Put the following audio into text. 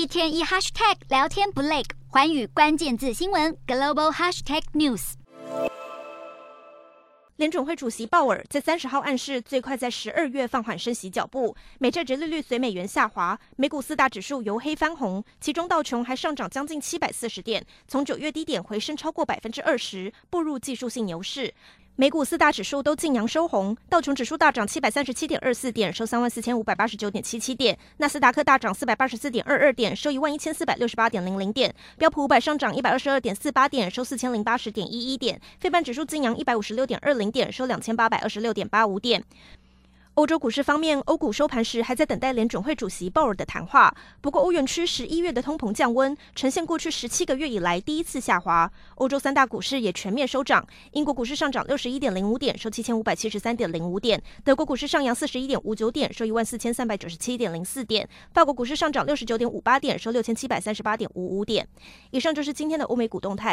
一天一 hashtag 聊天不累，环宇关键字新闻 global hashtag news。联准会主席鲍尔在三十号暗示，最快在十二月放缓升息脚步。美债殖利率随美元下滑，美股四大指数由黑翻红，其中道琼还上涨将近七百四十点，从九月低点回升超过百分之二十，步入技术性牛市。美股四大指数都晋阳收红，道琼指数大涨七百三十七点二四点，收三万四千五百八十九点七七点；纳斯达克大涨四百八十四点二二点，收一万一千四百六十八点零零点；标普五百上涨一百二十二点四八点，收四千零八十点一一点；费半指数晋阳一百五十六点二零点，收两千八百二十六点八五点。欧洲股市方面，欧股收盘时还在等待联准会主席鲍尔的谈话。不过，欧元区十一月的通膨降温，呈现过去十七个月以来第一次下滑。欧洲三大股市也全面收涨，英国股市上涨六十一点零五点，收七千五百七十三点零五点；德国股市上扬四十一点五九点，收一万四千三百九十七点零四点；法国股市上涨六十九点五八点，收六千七百三十八点五五点。以上就是今天的欧美股动态。